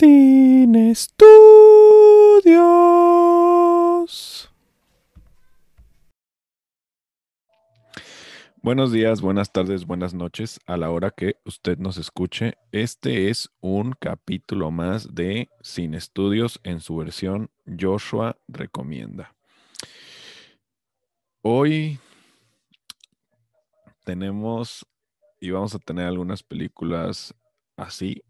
Sin estudios. Buenos días, buenas tardes, buenas noches a la hora que usted nos escuche. Este es un capítulo más de Sin estudios en su versión Joshua recomienda. Hoy tenemos y vamos a tener algunas películas así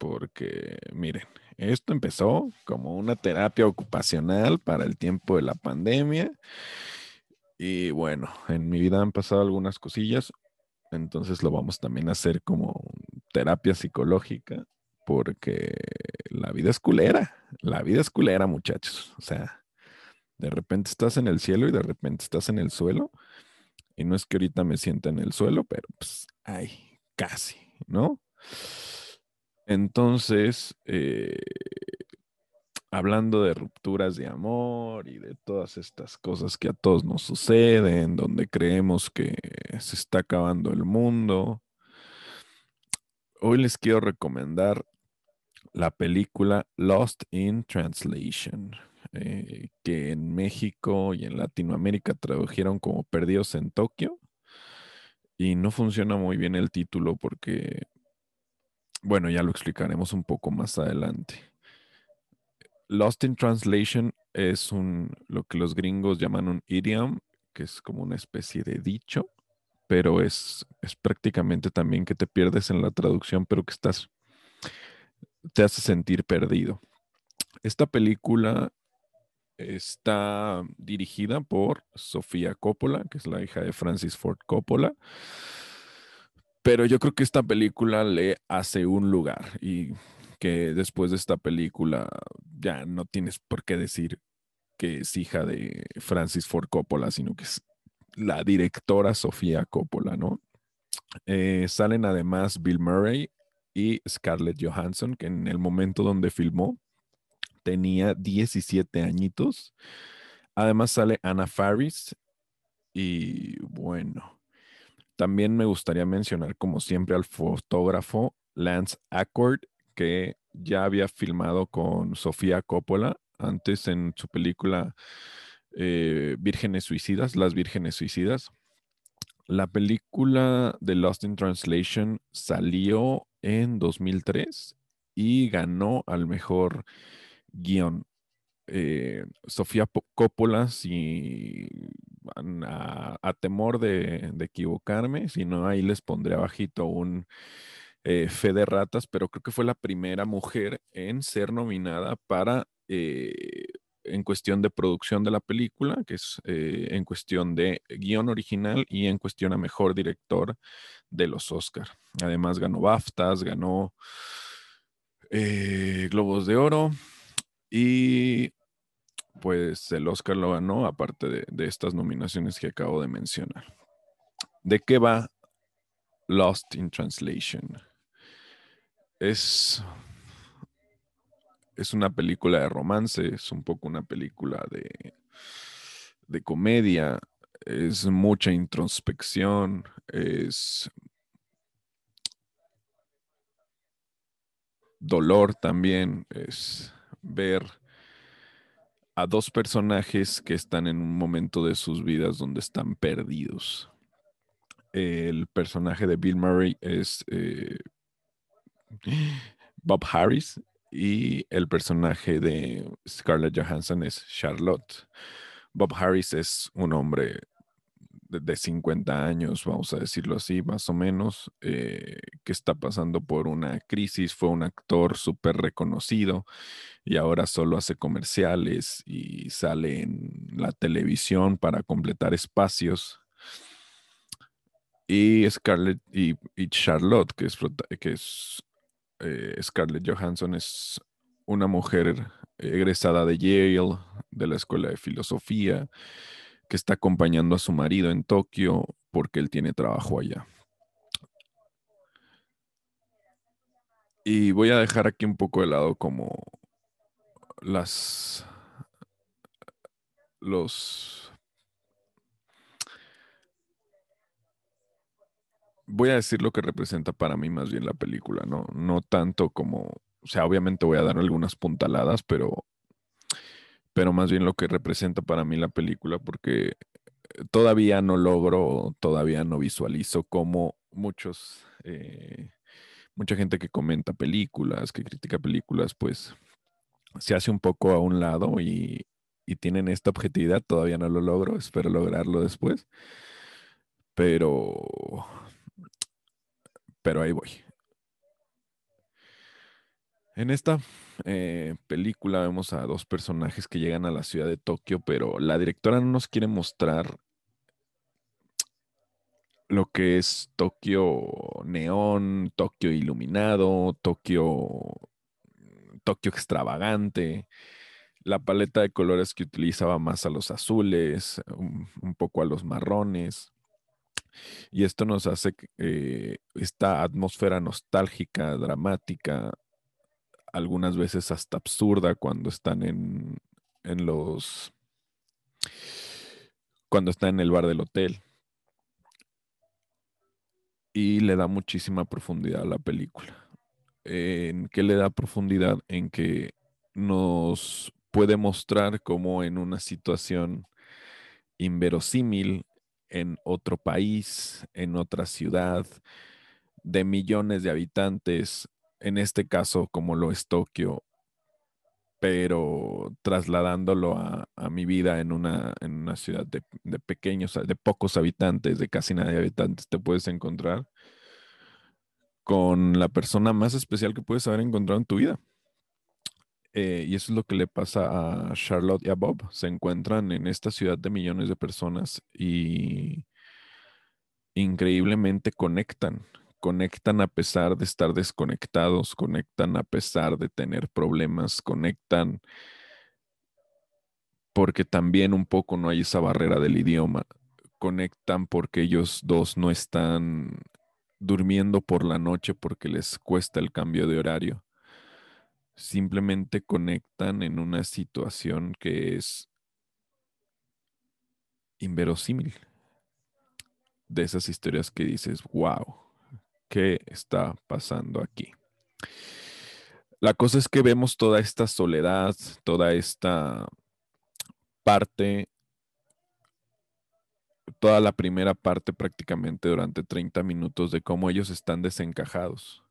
porque miren, esto empezó como una terapia ocupacional para el tiempo de la pandemia. Y bueno, en mi vida han pasado algunas cosillas, entonces lo vamos también a hacer como terapia psicológica, porque la vida es culera, la vida es culera, muchachos. O sea, de repente estás en el cielo y de repente estás en el suelo. Y no es que ahorita me sienta en el suelo, pero pues, ay, casi, ¿no? Entonces, eh, hablando de rupturas de amor y de todas estas cosas que a todos nos suceden, donde creemos que se está acabando el mundo, hoy les quiero recomendar la película Lost in Translation, eh, que en México y en Latinoamérica tradujeron como Perdidos en Tokio. Y no funciona muy bien el título porque bueno, ya lo explicaremos un poco más adelante. Lost in Translation es un, lo que los gringos llaman un idiom, que es como una especie de dicho, pero es, es prácticamente también que te pierdes en la traducción, pero que estás, te hace sentir perdido. Esta película está dirigida por Sofía Coppola, que es la hija de Francis Ford Coppola. Pero yo creo que esta película le hace un lugar y que después de esta película ya no tienes por qué decir que es hija de Francis Ford Coppola, sino que es la directora Sofía Coppola, ¿no? Eh, salen además Bill Murray y Scarlett Johansson, que en el momento donde filmó tenía 17 añitos. Además sale Anna Faris y bueno, también me gustaría mencionar, como siempre, al fotógrafo Lance Accord, que ya había filmado con Sofía Coppola antes en su película eh, Vírgenes Suicidas, Las Vírgenes Suicidas. La película de Lost in Translation salió en 2003 y ganó al mejor guion. Eh, Sofía Coppola, si a, temor de, equivocarme, si no ahí les pondré abajito un eh, fe de ratas, pero creo que fue la primera mujer en ser nominada para, eh, en cuestión de producción de la película, que es en cuestión de guion original y en cuestión a mejor director de los Oscar. Además ganó BAFTAs, ganó Globos de Oro y pues el Oscar lo ganó, aparte de, estas nominaciones que acabo de mencionar. ¿De qué va Lost in Translation? Es, es una película de romance, es un poco una película de, de comedia, es mucha introspección, es dolor también, es ver a dos personajes que están en un momento de sus vidas donde están perdidos. El personaje de Bill Murray es eh, Bob Harris y el personaje de Scarlett Johansson es Charlotte. Bob Harris es un hombre de, 50 años, vamos a decirlo así, más o menos, eh, que está pasando por una crisis, fue un actor súper reconocido y ahora solo hace comerciales y sale en la televisión para completar espacios. Y Scarlett y, Charlotte, que es, que es eh, Scarlett Johansson, es una mujer egresada de Yale, de la Escuela de Filosofía, que está acompañando a su marido en Tokio porque él tiene trabajo allá. Y voy a dejar aquí un poco de lado como las los voy a decir lo que representa para mí más bien la película, no, no tanto como O sea, obviamente voy a dar algunas puntaladas, pero, pero más bien lo que representa para mí la película, porque todavía no logro, todavía no visualizo cómo muchos, eh, mucha gente que comenta películas, que critica películas, pues se hace un poco a un lado y, y tienen esta objetividad. Todavía no lo logro, espero lograrlo después. Pero, pero ahí voy. En esta eh, película vemos a dos personajes que llegan a la ciudad de Tokio, pero la directora no nos quiere mostrar lo que es Tokio neón, Tokio iluminado, Tokio, Tokio extravagante. La paleta de colores que utilizaba más a los azules, un, poco a los marrones. Y esto nos hace eh, esta atmósfera nostálgica, dramática, algunas veces hasta absurda cuando están en, en los... cuando están en el bar del hotel. Y le da muchísima profundidad a la película. ¿En qué le da profundidad? En que nos puede mostrar cómo en una situación inverosímil, en otro país, en otra ciudad, de millones de habitantes, en este caso como lo es Tokio, pero trasladándolo a, mi vida en una, en una ciudad de, pequeños, de pocos habitantes, de casi nadie habitantes, te puedes encontrar con la persona más especial que puedes haber encontrado en tu vida. Eh, y eso es lo que le pasa a Charlotte y a Bob. Se encuentran en esta ciudad de millones de personas y increíblemente conectan conectan a pesar de estar desconectados, conectan a pesar de tener problemas, conectan porque también un poco no hay esa barrera del idioma, conectan porque ellos dos no están durmiendo por la noche porque les cuesta el cambio de horario. Simplemente conectan en una situación que es inverosímil. De esas historias que dices, wow, qué está pasando aquí. La cosa es que vemos toda esta soledad, toda esta parte, toda la primera parte prácticamente durante 30 minutos de cómo ellos están desencajados.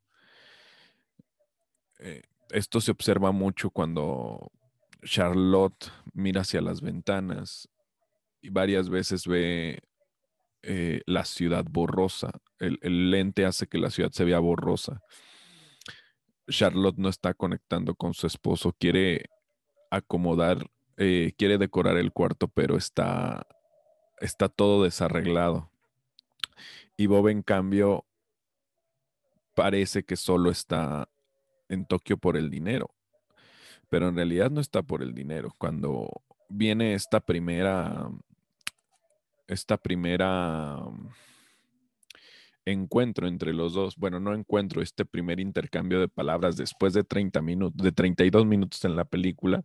Eh, esto se observa mucho cuando Charlotte mira hacia las ventanas y varias veces ve eh, la ciudad borrosa. El, lente hace que la ciudad se vea borrosa. Charlotte no está conectando con su esposo, quiere acomodar, eh, quiere decorar el cuarto, pero está, está todo desarreglado. Y Bob, en cambio, parece que solo está en Tokio por el dinero, pero en realidad no está por el dinero. Cuando viene esta primera esta primera mm, encuentro entre los dos, bueno, no encuentro, este primer intercambio de palabras después de 30 minutos, de 32 minutos en la película,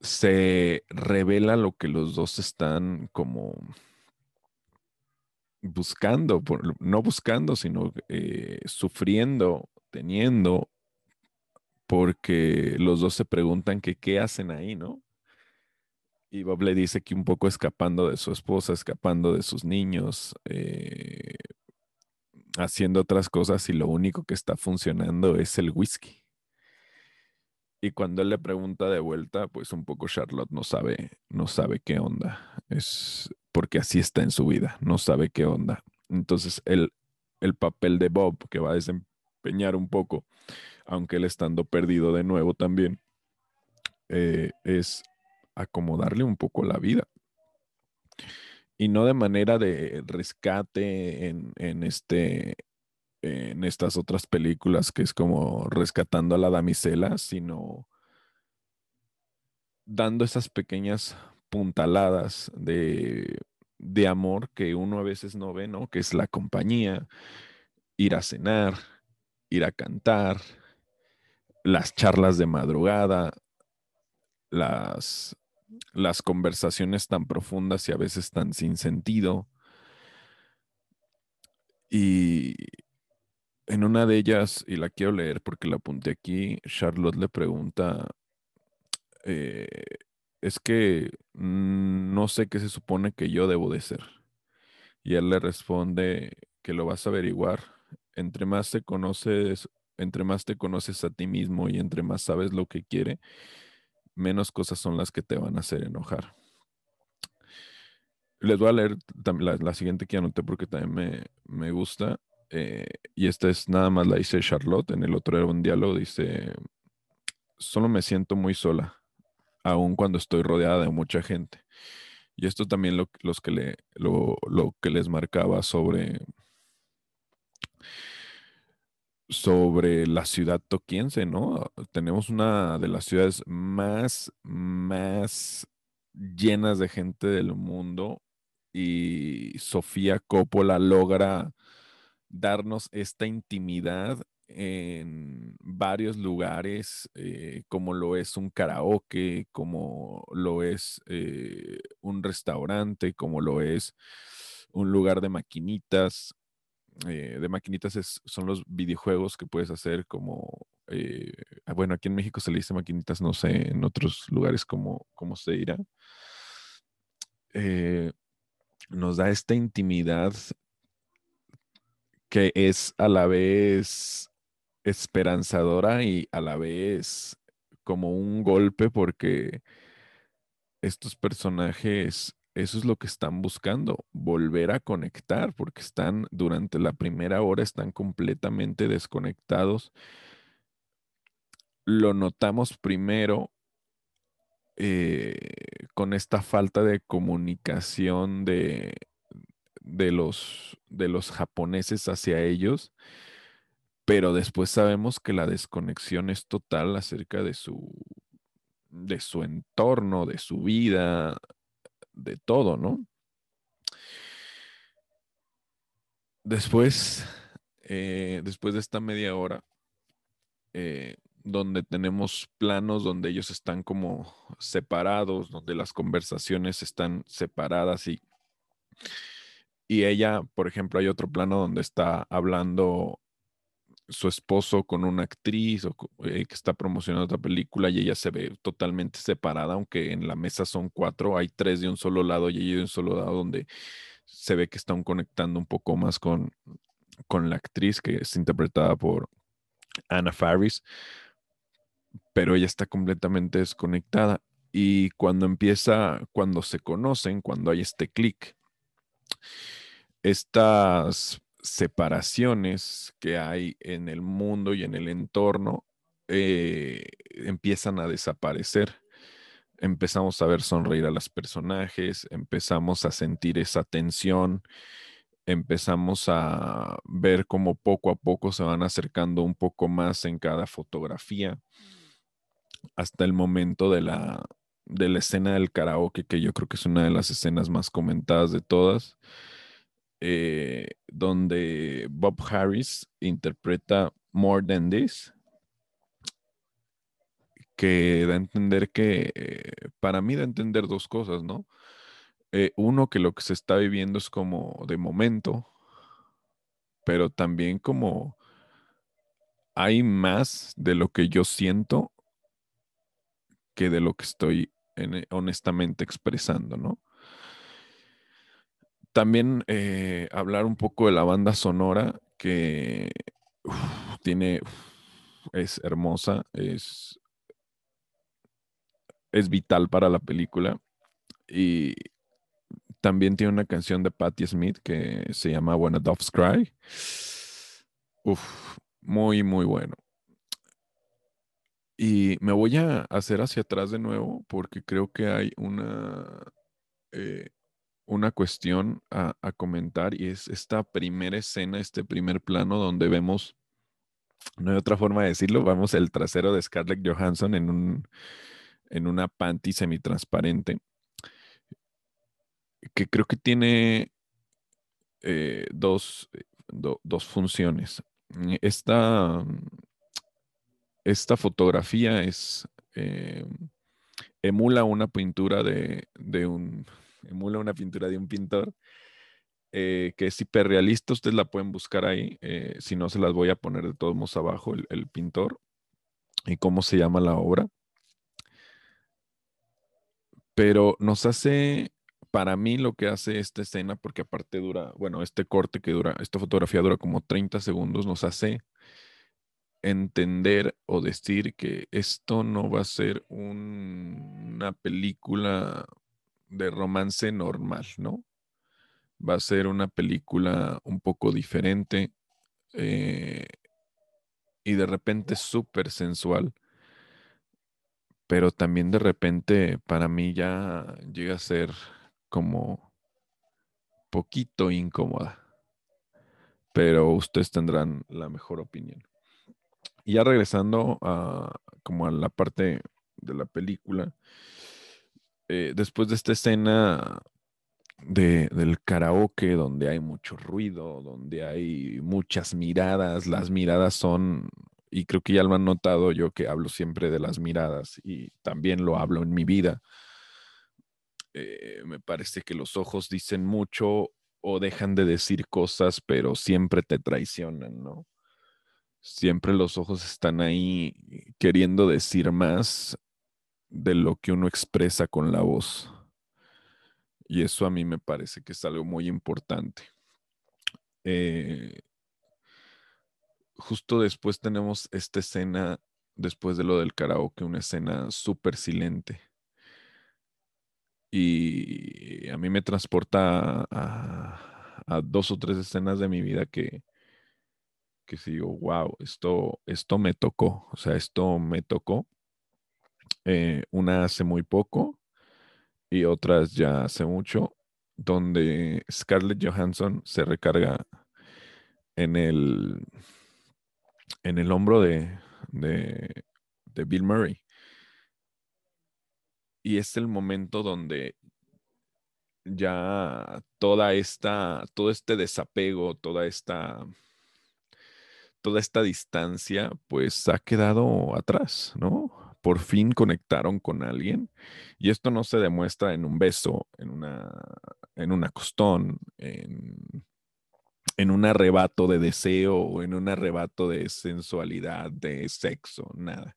se revela lo que los dos están como buscando, no buscando, sino eh, sufriendo, teniendo, porque los dos se preguntan que qué hacen ahí, ¿no? Y Bob le dice que un poco escapando de su esposa, escapando de sus niños, eh, haciendo otras cosas y lo único que está funcionando es el whisky. Y cuando él le pregunta de vuelta, pues un poco Charlotte no sabe, no sabe qué onda. Es porque así está en su vida, no sabe qué onda. Entonces el, el papel de Bob que va a desempeñar un poco, aunque él estando perdido de nuevo también, eh, es acomodarle un poco la vida. Y no de manera de rescate en, este, en estas otras películas que es como rescatando a la damisela, sino dando esas pequeñas puntaladas de, de amor que uno a veces no ve, ¿no? Que es la compañía, ir a cenar, ir a cantar, las charlas de madrugada, las las conversaciones tan profundas y a veces tan sin sentido. Y en una de ellas, y la quiero leer porque la apunté aquí, Charlotte le pregunta, eh, es que no sé qué se supone que yo debo de ser. Y él le responde que lo vas a averiguar. Entre más te conoces, entre más te conoces a ti mismo y entre más sabes lo que quiere, menos cosas son las que te van a hacer enojar. Les voy a leer la, siguiente que anoté porque también me, me gusta. Eh, y esta es nada más la dice Charlotte. En el otro era un diálogo, dice, solo me siento muy sola, aun cuando estoy rodeada de mucha gente. Y esto también lo, los que le, lo, lo que les marcaba sobre, sobre la ciudad toquiense, ¿no? Tenemos una de las ciudades más, más llenas de gente del mundo y Sofía Coppola logra darnos esta intimidad en varios lugares, eh, como lo es un karaoke, como lo es eh, un restaurante, como lo es un lugar de maquinitas. Eh, de maquinitas son los videojuegos que puedes hacer como, ah, bueno, aquí en México se le dice maquinitas, no sé, en otros lugares como, cómo se dirá. nos da esta intimidad que es a la vez esperanzadora y a la vez como un golpe porque estos personajes, eso es lo que están buscando, volver a conectar, porque están durante la primera hora, están completamente desconectados. Lo notamos primero eh, con esta falta de comunicación de, de los, de los japoneses hacia ellos, pero después sabemos que la desconexión es total acerca de su, de su entorno, de su vida, de todo, ¿no? Después, eh, después de esta media hora, eh, donde tenemos planos donde ellos están como separados, donde las conversaciones están separadas y y ella, por ejemplo, hay otro plano donde está hablando su esposo con una actriz o, eh, que está promocionando otra película y ella se ve totalmente separada, aunque en la mesa son cuatro, hay tres de un solo lado y ella de un solo lado donde se ve que están conectando un poco más con, con la actriz que es interpretada por Anna Faris, pero ella está completamente desconectada. Y cuando empieza, cuando se conocen, cuando hay este clic, estas separaciones que hay en el mundo y en el entorno eh, empiezan a desaparecer. Empezamos a ver sonreír a los personajes, empezamos a sentir esa tensión, empezamos a ver cómo poco a poco se van acercando un poco más en cada fotografía hasta el momento de la, de la escena del karaoke, que yo creo que es una de las escenas más comentadas de todas, eh, donde Bob Harris interpreta More Than This, que da a entender que, eh, para mí da a entender dos cosas, ¿no? Eh, uno, que lo que se está viviendo es como de momento, pero también como hay más de lo que yo siento que de lo que estoy honestamente expresando, ¿no? También eh, hablar un poco de la banda sonora que tiene, es hermosa, es, es vital para la película y también tiene una canción de Patti Smith que se llama When Doves Cry. Uf, muy, muy bueno. Y me voy a hacer hacia atrás de nuevo porque creo que hay una, eh, una cuestión a, comentar y es esta primera escena, este primer plano donde vemos, no hay otra forma de decirlo, vamos el trasero de Scarlett Johansson en, un, en una panty semitransparente que creo que tiene eh, dos, dos funciones. Esta esta fotografía es, eh, emula una pintura de, un, emula una pintura de un pintor eh, que es hiperrealista, ustedes la pueden buscar ahí, eh, si no se las voy a poner de todos modos abajo, el, pintor y cómo se llama la obra. Pero nos hace, para mí lo que hace esta escena, porque aparte dura, bueno, este corte que dura, esta fotografía dura como 30 segundos, nos hace entender o decir que esto no va a ser un- una película de romance normal, ¿no? Va a ser una película un poco diferente eh, y de repente súper sensual, pero también de repente para mí ya llega a ser como poquito incómoda, pero ustedes tendrán la mejor opinión. Y ya regresando a como a la parte de la película, eh, después de esta escena de, del karaoke, donde hay mucho ruido, donde hay muchas miradas, las miradas son, y creo que ya lo han notado yo que hablo siempre de las miradas y también lo hablo en mi vida. eh, me parece que los ojos dicen mucho o dejan de decir cosas, pero siempre te traicionan, ¿no? Siempre los ojos están ahí queriendo decir más de lo que uno expresa con la voz. Y eso a mí me parece que es algo muy importante. Eh, justo después tenemos esta escena, después de lo del karaoke, una escena súper silente. Y a mí me transporta a, dos o tres escenas de mi vida que, que sí digo, wow, esto, esto me tocó, o sea, esto me tocó. Eh, una hace muy poco y otras ya hace mucho, donde Scarlett Johansson se recarga en el, en el hombro de, de, de Bill Murray. Y es el momento donde ya toda esta, todo este desapego, toda esta, toda esta distancia, pues ha quedado atrás, ¿no? Por fin conectaron con alguien. Y esto no se demuestra en un beso, en una, en un acostón, en, en un arrebato de deseo o en un arrebato de sensualidad, de sexo, nada.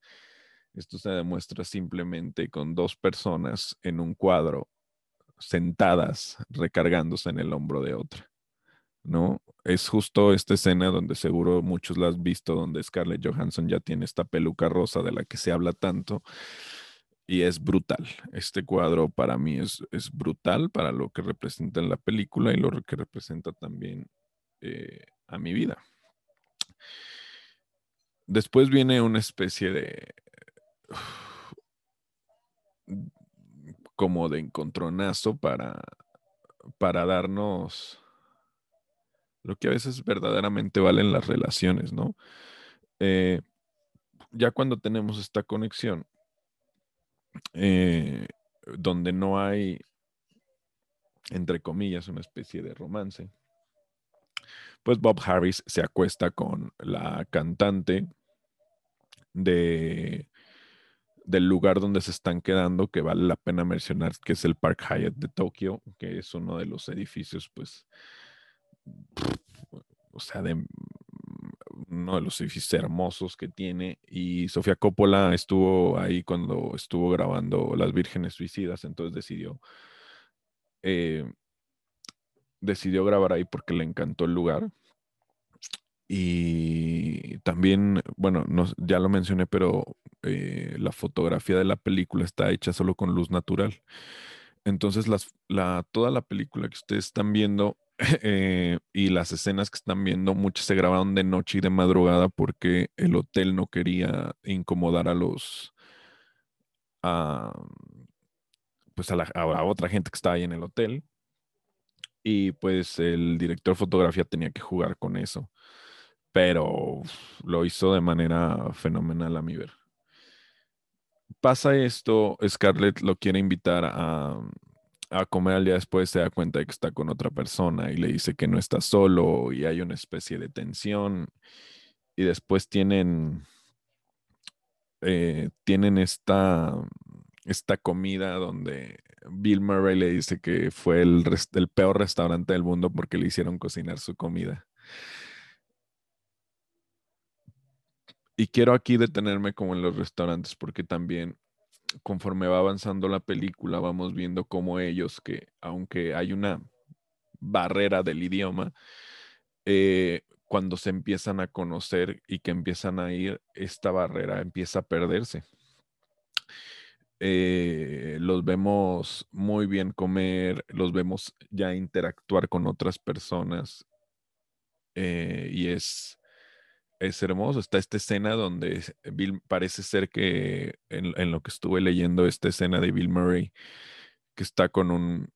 Esto se demuestra simplemente con dos personas en un cuadro sentadas recargándose en el hombro de otra. ¿No? Es justo esta escena donde seguro muchos la han visto, donde Scarlett Johansson ya tiene esta peluca rosa de la que se habla tanto. Y es brutal. Este cuadro para mí es, es brutal para lo que representa en la película y lo que representa también eh, a mi vida. Después viene una especie de como de encontronazo para, para darnos lo que a veces verdaderamente valen las relaciones, ¿no? Eh, ya cuando tenemos esta conexión, eh, donde no hay, entre comillas, una especie de romance, pues Bob Harris se acuesta con la cantante de del lugar donde se están quedando, que vale la pena mencionar, que es el Park Hyatt de Tokio, que es uno de los edificios, pues, o sea, de uno de los edificios hermosos que tiene. Y Sofía Coppola estuvo ahí cuando estuvo grabando Las Vírgenes Suicidas, entonces decidió, eh, decidió grabar ahí porque le encantó el lugar. Y también, bueno, no, ya lo mencioné, pero eh, la fotografía de la película está hecha solo con luz natural. Entonces, toda la película que ustedes están viendo eh, y las escenas que están viendo, muchas se grabaron de noche y de madrugada porque el hotel no quería incomodar a los, a, pues a, la, otra gente que estaba ahí en el hotel. Y pues el director de fotografía tenía que jugar con eso pero lo hizo de manera fenomenal a mi ver. Pasa esto, Scarlett lo quiere invitar a, a, comer al día después, se da cuenta de que está con otra persona y le dice que no está solo y hay una especie de tensión y después tienen, eh, tienen esta, esta comida donde Bill Murray le dice que fue el, el peor restaurante del mundo porque le hicieron cocinar su comida. Y quiero aquí detenerme como en los restaurantes porque también conforme va avanzando la película vamos viendo cómo ellos, que aunque hay una barrera del idioma, eh, cuando se empiezan a conocer y que empiezan a ir, esta barrera empieza a perderse. Eh, los vemos muy bien comer, los vemos ya interactuar con otras personas eh, y es, es hermoso. Está esta escena donde Bill parece ser que en, lo que estuve leyendo, esta escena de Bill Murray, que está con un,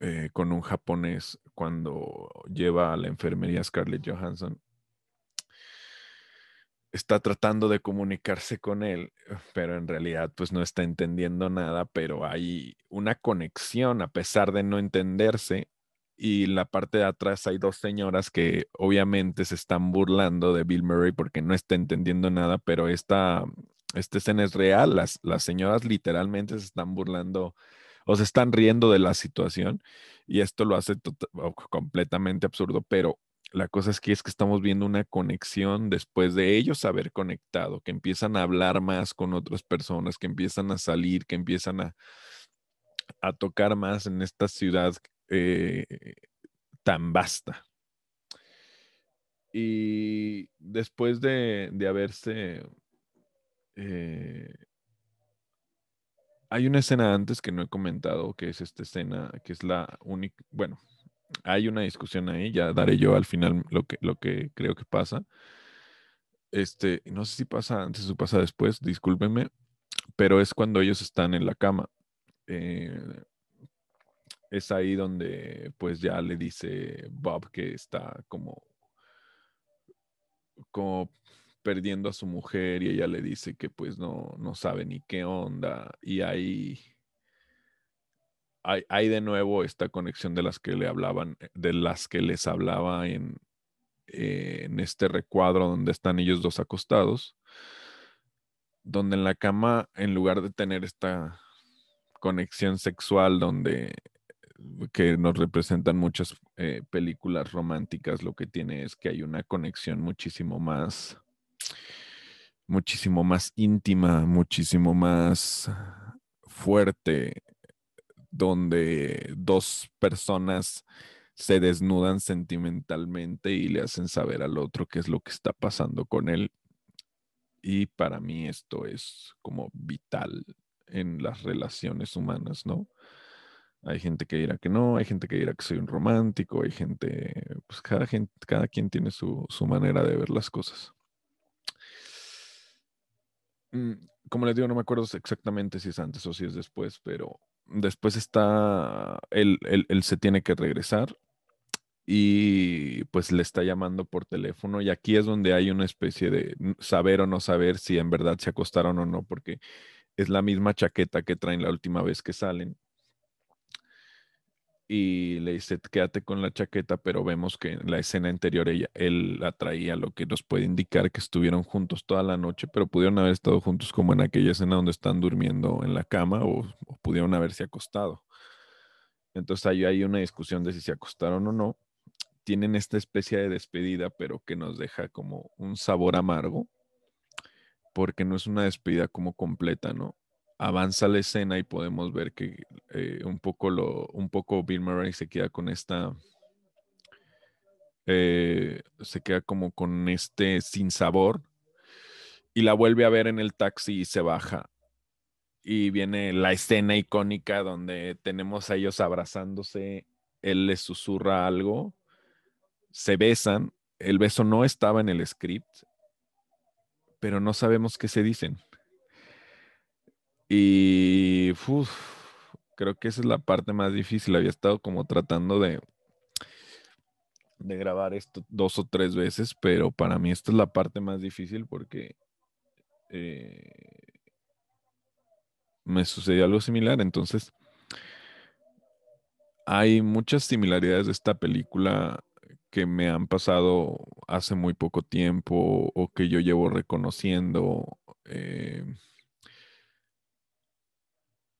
eh, con un japonés cuando lleva a la enfermería Scarlett Johansson está tratando de comunicarse con él, pero en realidad pues no está entendiendo nada, pero hay una conexión a pesar de no entenderse. Y la parte de atrás hay dos señoras que obviamente se están burlando de Bill Murray porque no está entendiendo nada, pero esta, esta escena es real. Las, las señoras literalmente se están burlando o se están riendo de la situación y esto lo hace completamente absurdo, pero la cosa es que es que estamos viendo una conexión después de ellos haber conectado, que empiezan a hablar más con otras personas, que empiezan a salir, que empiezan a, a tocar más en esta ciudad eh, tan vasta. Y después de, haberse... Eh, hay una escena antes que no he comentado, que es esta escena, que es la única, bueno, hay una discusión ahí, ya daré yo al final lo que, lo que creo que pasa. Este, no sé si pasa antes o pasa después, discúlpenme, pero es cuando ellos están en la cama. Eh, es ahí donde pues ya le dice Bob que está como, como perdiendo a su mujer y ella le dice que pues no, no sabe ni qué onda. Y ahí hay, de nuevo esta conexión de las que le hablaban, de las que les hablaba en, en este recuadro donde están ellos dos acostados, donde en la cama, en lugar de tener esta conexión sexual donde que nos representan muchas eh, películas románticas, lo que tiene es que hay una conexión muchísimo más, muchísimo más íntima, muchísimo más fuerte, donde dos personas se desnudan sentimentalmente y le hacen saber al otro qué es lo que está pasando con él. Y para mí esto es como vital en las relaciones humanas, ¿no? Hay gente que dirá que no, hay gente que dirá que soy un romántico, hay gente, pues cada, quien tiene su, manera de ver las cosas. Mm, como les digo, no me acuerdo exactamente si es antes o si es después, pero después está, él, se tiene que regresar y pues le está llamando por teléfono y aquí es donde hay una especie de saber o no saber si en verdad se acostaron o no, porque es la misma chaqueta que traen la última vez que salen y le dice, quédate con la chaqueta, pero vemos que en la escena anterior ella, él la traía, lo que nos puede indicar que estuvieron juntos toda la noche, pero pudieron haber estado juntos como en aquella escena donde están durmiendo en la cama o, pudieron haberse acostado. Entonces ahí hay una discusión de si se acostaron o no. Tienen esta especie de despedida, pero que nos deja como un sabor amargo, porque no es una despedida como completa, ¿no? Avanza la escena y podemos ver que eh, un poco lo, un poco Bill Murray se queda con esta, eh, se queda como con este sin sabor y la vuelve a ver en el taxi y se baja. Y viene la escena icónica donde tenemos a ellos abrazándose, él les susurra algo, se besan, el beso no estaba en el script, pero no sabemos qué se dicen. Y creo que esa es la parte más difícil. Había estado como tratando de, de grabar esto dos o tres veces, pero para mí esta es la parte más difícil porque eh, me sucedió algo similar. Entonces, hay muchas similaridades de esta película que me han pasado hace muy poco tiempo o que yo llevo reconociendo. Eh,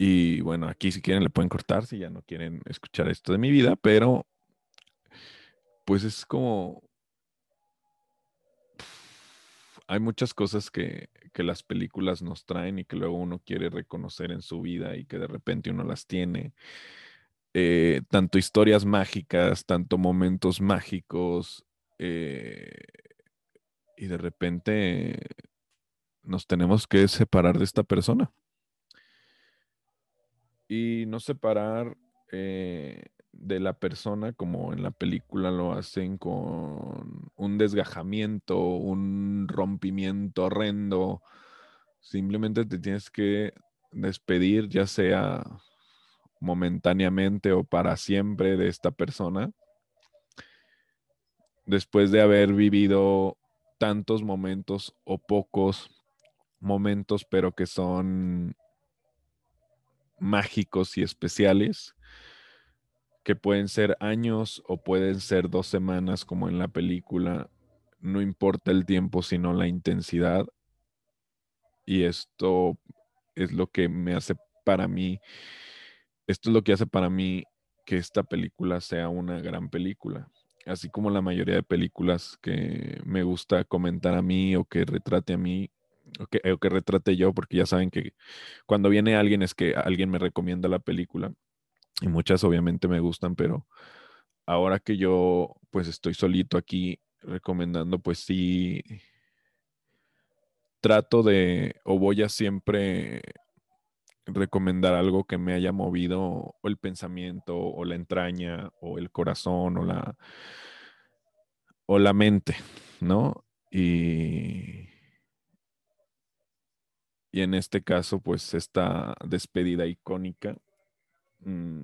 Y bueno, aquí si quieren le pueden cortar si ya no quieren escuchar esto de mi vida, pero pues es como... Hay muchas cosas que, que las películas nos traen y que luego uno quiere reconocer en su vida y que de repente uno las tiene. Eh, tanto historias mágicas, tanto momentos mágicos, eh, y de repente nos tenemos que separar de esta persona. Y no separar eh, de la persona como en la película lo hacen con un desgajamiento, un rompimiento horrendo. Simplemente te tienes que despedir, ya sea momentáneamente o para siempre de esta persona. Después de haber vivido tantos momentos o pocos momentos, pero que son mágicos y especiales, que pueden ser años o pueden ser dos semanas como en la película. No importa el tiempo, sino la intensidad. Y esto es lo que me hace para mí, esto es lo que hace para mí que esta película sea una gran película. Así como la mayoría de películas que me gusta comentar a mí o que retrate a mí, o que, que retrate yo, porque ya saben que cuando viene alguien es que alguien me recomienda la película y muchas obviamente me gustan, pero ahora que yo pues estoy solito aquí recomendando, pues sí trato de o voy a siempre recomendar algo que me haya movido o el pensamiento o la entraña o el corazón o la o la mente, ¿no? Y y en este caso, pues esta despedida icónica, mm,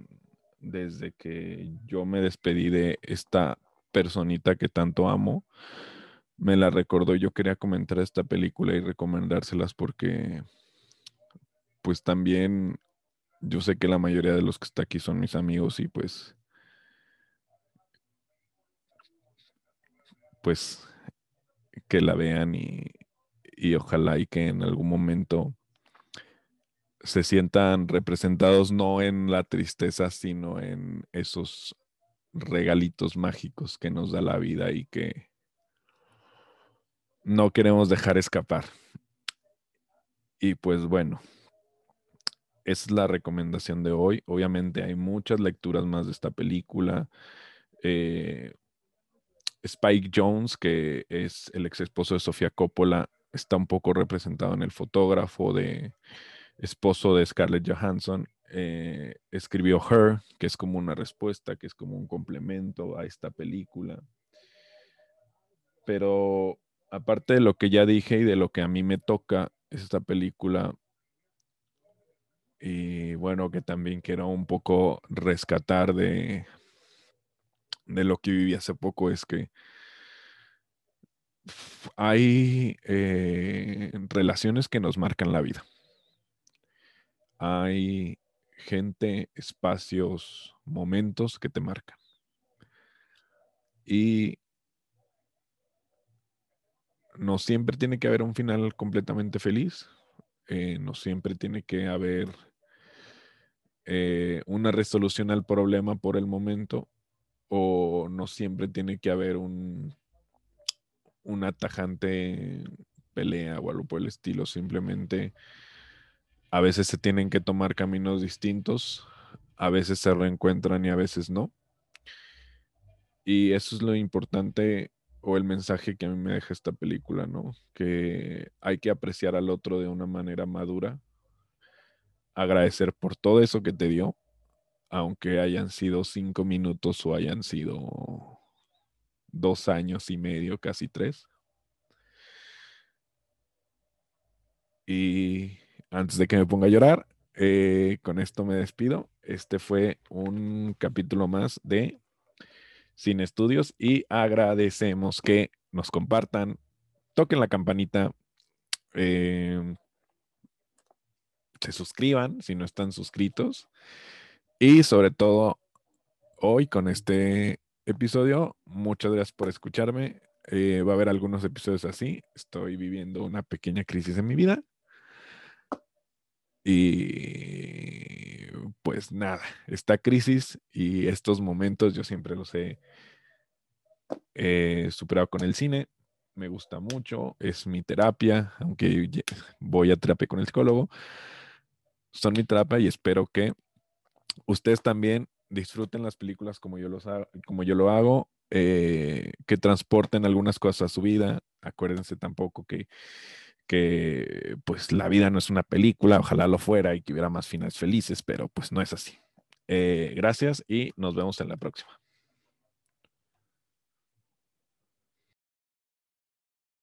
desde que yo me despedí de esta personita que tanto amo, me la recordó. Yo quería comentar esta película y recomendárselas porque, pues también, yo sé que la mayoría de los que está aquí son mis amigos y pues, pues, que la vean y, y ojalá y que en algún momento se sientan representados no en la tristeza, sino en esos regalitos mágicos que nos da la vida y que no queremos dejar escapar. Y pues bueno, es la recomendación de hoy. Obviamente hay muchas lecturas más de esta película. Eh, Spike Jones, que es el ex esposo de Sofía Coppola, está un poco representado en el fotógrafo de esposo de Scarlett Johansson. Eh, escribió Her, que es como una respuesta, que es como un complemento a esta película. Pero aparte de lo que ya dije y de lo que a mí me toca, es esta película. Y bueno, que también quiero un poco rescatar de, de lo que viví hace poco, es que hay eh, relaciones que nos marcan la vida. Hay gente, espacios, momentos que te marcan. Y no siempre tiene que haber un final completamente feliz. Eh, no siempre tiene que haber eh, una resolución al problema por el momento. O no siempre tiene que haber un una tajante pelea o algo por el estilo. Simplemente a veces se tienen que tomar caminos distintos, a veces se reencuentran y a veces no. Y eso es lo importante o el mensaje que a mí me deja esta película, ¿no? Que hay que apreciar al otro de una manera madura, agradecer por todo eso que te dio, aunque hayan sido cinco minutos o hayan sido dos años y medio, casi tres. Y antes de que me ponga a llorar, eh, con esto me despido. Este fue un capítulo más de Sin Estudios y agradecemos que nos compartan, toquen la campanita, em, se suscriban si no están suscritos y sobre todo hoy con este episodio. Muchas gracias por escucharme. Eh, va a haber algunos episodios así. Estoy viviendo una pequeña crisis en mi vida. Y pues nada, esta crisis y estos momentos yo siempre los he superado con el cine. Me gusta mucho, es mi terapia, aunque voy a terapia con el psicólogo. Son mi terapia y espero que ustedes también disfruten las películas como yo, los como yo lo hago, eh, que transporten algunas cosas a su vida. Acuérdense tampoco que que pues la vida no es una película, ojalá lo fuera y que hubiera más finales felices, pero pues no es así. Eh, gracias y nos vemos en la próxima.